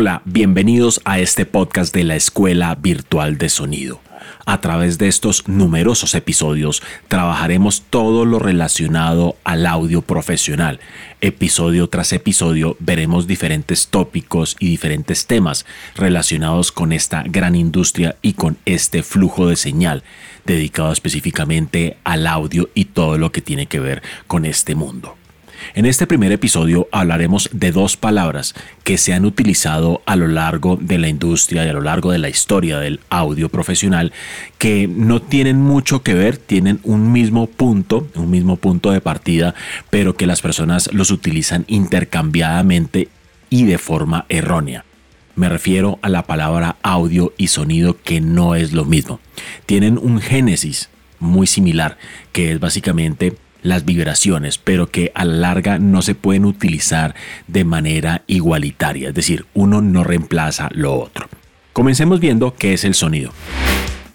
Hola, bienvenidos a este podcast de la Escuela Virtual de Sonido. A través de estos numerosos episodios trabajaremos todo lo relacionado al audio profesional. Episodio tras episodio veremos diferentes tópicos y diferentes temas relacionados con esta gran industria y con este flujo de señal dedicado específicamente al audio y todo lo que tiene que ver con este mundo. En este primer episodio hablaremos de dos palabras que se han utilizado a lo largo de la industria y a lo largo de la historia del audio profesional que no tienen mucho que ver, tienen un mismo punto, un mismo punto de partida, pero que las personas los utilizan intercambiadamente y de forma errónea. Me refiero a la palabra audio y sonido que no es lo mismo. Tienen un génesis muy similar, que es básicamente las vibraciones, pero que a la larga no se pueden utilizar de manera igualitaria, es decir, uno no reemplaza lo otro. Comencemos viendo qué es el sonido.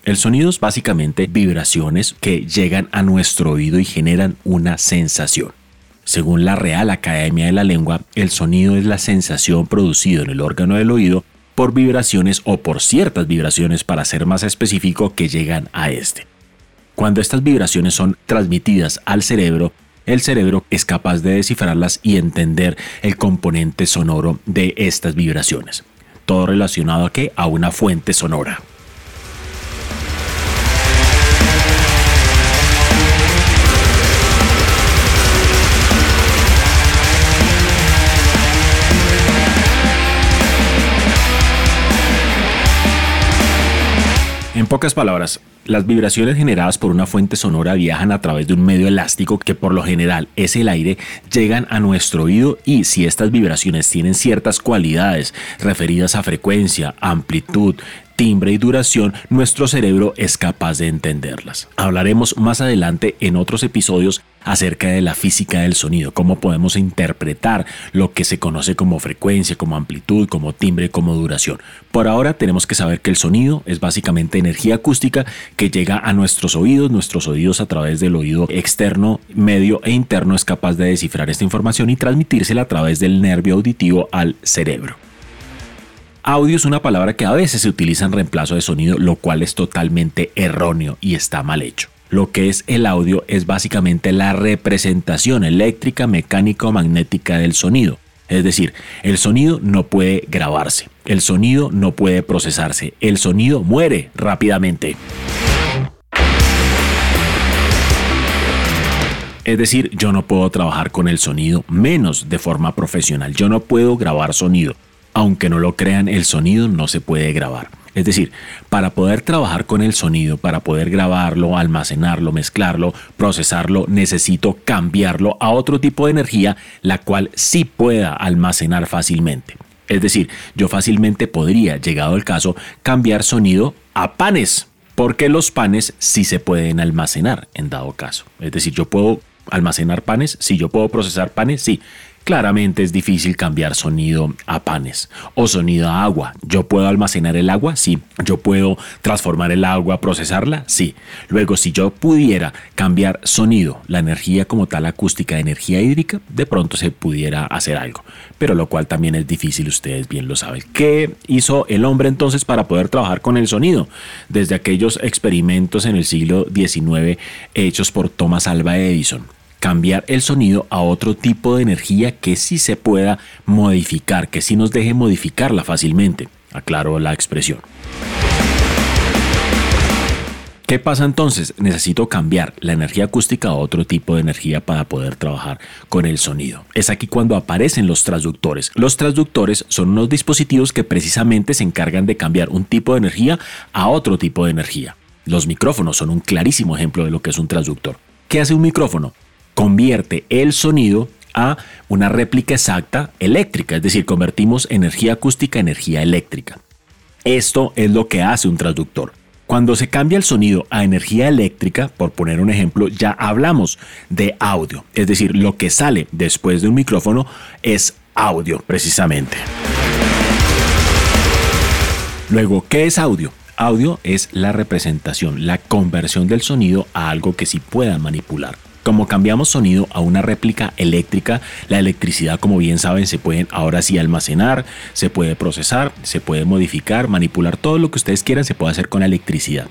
El sonido es básicamente vibraciones que llegan a nuestro oído y generan una sensación. Según la Real Academia de la Lengua, el sonido es la sensación producida en el órgano del oído por vibraciones o por ciertas vibraciones para ser más específico que llegan a este. Cuando estas vibraciones son transmitidas al cerebro, el cerebro es capaz de descifrarlas y entender el componente sonoro de estas vibraciones. Todo relacionado a qué? A una fuente sonora. Pocas palabras, las vibraciones generadas por una fuente sonora viajan a través de un medio elástico que por lo general es el aire, llegan a nuestro oído y si estas vibraciones tienen ciertas cualidades referidas a frecuencia, amplitud, timbre y duración, nuestro cerebro es capaz de entenderlas. Hablaremos más adelante en otros episodios acerca de la física del sonido, cómo podemos interpretar lo que se conoce como frecuencia, como amplitud, como timbre, como duración. Por ahora tenemos que saber que el sonido es básicamente energía acústica que llega a nuestros oídos, nuestros oídos a través del oído externo, medio e interno es capaz de descifrar esta información y transmitírsela a través del nervio auditivo al cerebro. Audio es una palabra que a veces se utiliza en reemplazo de sonido, lo cual es totalmente erróneo y está mal hecho. Lo que es el audio es básicamente la representación eléctrica, mecánica o magnética del sonido. Es decir, el sonido no puede grabarse, el sonido no puede procesarse, el sonido muere rápidamente. Es decir, yo no puedo trabajar con el sonido menos de forma profesional. Yo no puedo grabar sonido. Aunque no lo crean, el sonido no se puede grabar. Es decir, para poder trabajar con el sonido, para poder grabarlo, almacenarlo, mezclarlo, procesarlo, necesito cambiarlo a otro tipo de energía, la cual sí pueda almacenar fácilmente. Es decir, yo fácilmente podría, llegado el caso, cambiar sonido a panes, porque los panes sí se pueden almacenar en dado caso. Es decir, yo puedo almacenar panes, sí, yo puedo procesar panes, sí. Claramente es difícil cambiar sonido a panes o sonido a agua. ¿Yo puedo almacenar el agua? Sí. ¿Yo puedo transformar el agua, procesarla? Sí. Luego, si yo pudiera cambiar sonido, la energía como tal acústica de energía hídrica, de pronto se pudiera hacer algo. Pero lo cual también es difícil, ustedes bien lo saben. ¿Qué hizo el hombre entonces para poder trabajar con el sonido? Desde aquellos experimentos en el siglo XIX hechos por Thomas Alva Edison cambiar el sonido a otro tipo de energía que sí se pueda modificar, que sí nos deje modificarla fácilmente. Aclaro la expresión. ¿Qué pasa entonces? Necesito cambiar la energía acústica a otro tipo de energía para poder trabajar con el sonido. Es aquí cuando aparecen los transductores. Los transductores son unos dispositivos que precisamente se encargan de cambiar un tipo de energía a otro tipo de energía. Los micrófonos son un clarísimo ejemplo de lo que es un transductor. ¿Qué hace un micrófono? Convierte el sonido a una réplica exacta eléctrica, es decir, convertimos energía acústica en energía eléctrica. Esto es lo que hace un transductor. Cuando se cambia el sonido a energía eléctrica, por poner un ejemplo, ya hablamos de audio, es decir, lo que sale después de un micrófono es audio precisamente. Luego, ¿qué es audio? Audio es la representación, la conversión del sonido a algo que sí pueda manipular. Como cambiamos sonido a una réplica eléctrica, la electricidad, como bien saben, se pueden ahora sí almacenar, se puede procesar, se puede modificar, manipular, todo lo que ustedes quieran se puede hacer con la electricidad.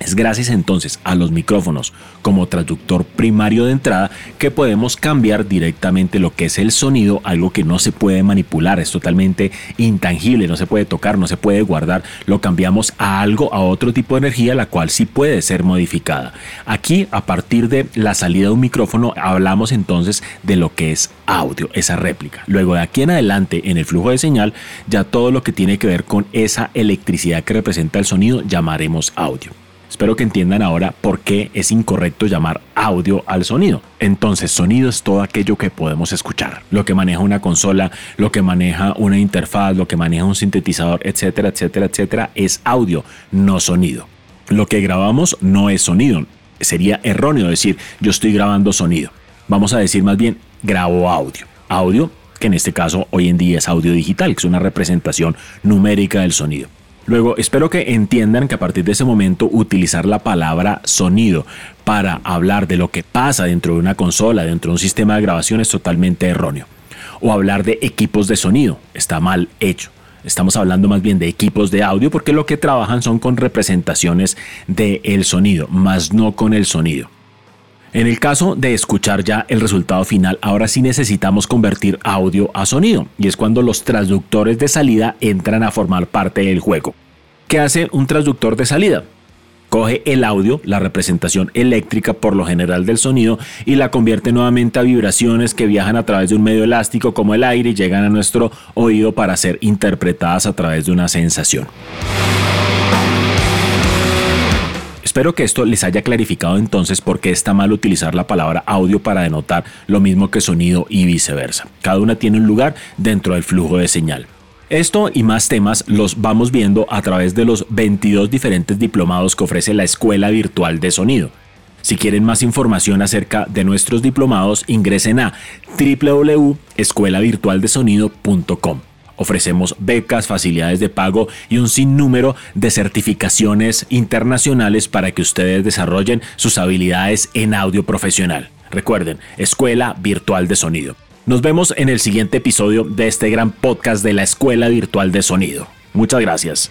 Es gracias entonces a los micrófonos como traductor primario de entrada que podemos cambiar directamente lo que es el sonido, algo que no se puede manipular, es totalmente intangible, no se puede tocar, no se puede guardar, lo cambiamos a algo, a otro tipo de energía, la cual sí puede ser modificada. Aquí, a partir de la salida de un micrófono, hablamos entonces de lo que es audio, esa réplica. Luego de aquí en adelante, en el flujo de señal, ya todo lo que tiene que ver con esa electricidad que representa el sonido, llamaremos audio. Espero que entiendan ahora por qué es incorrecto llamar audio al sonido. Entonces, sonido es todo aquello que podemos escuchar. Lo que maneja una consola, lo que maneja una interfaz, lo que maneja un sintetizador, etcétera, etcétera, etcétera, es audio, no sonido. Lo que grabamos no es sonido. Sería erróneo decir yo estoy grabando sonido. Vamos a decir más bien grabo audio. Audio, que en este caso hoy en día es audio digital, que es una representación numérica del sonido. Luego, espero que entiendan que a partir de ese momento utilizar la palabra sonido para hablar de lo que pasa dentro de una consola, dentro de un sistema de grabación es totalmente erróneo. O hablar de equipos de sonido está mal hecho. Estamos hablando más bien de equipos de audio porque lo que trabajan son con representaciones del sonido, más no con el sonido. En el caso de escuchar ya el resultado final, ahora sí necesitamos convertir audio a sonido, y es cuando los traductores de salida entran a formar parte del juego. ¿Qué hace un traductor de salida? Coge el audio, la representación eléctrica por lo general del sonido, y la convierte nuevamente a vibraciones que viajan a través de un medio elástico como el aire y llegan a nuestro oído para ser interpretadas a través de una sensación. Espero que esto les haya clarificado entonces por qué está mal utilizar la palabra audio para denotar lo mismo que sonido y viceversa. Cada una tiene un lugar dentro del flujo de señal. Esto y más temas los vamos viendo a través de los 22 diferentes diplomados que ofrece la Escuela Virtual de Sonido. Si quieren más información acerca de nuestros diplomados, ingresen a www.escuelavirtualdesonido.com. Ofrecemos becas, facilidades de pago y un sinnúmero de certificaciones internacionales para que ustedes desarrollen sus habilidades en audio profesional. Recuerden, Escuela Virtual de Sonido. Nos vemos en el siguiente episodio de este gran podcast de la Escuela Virtual de Sonido. Muchas gracias.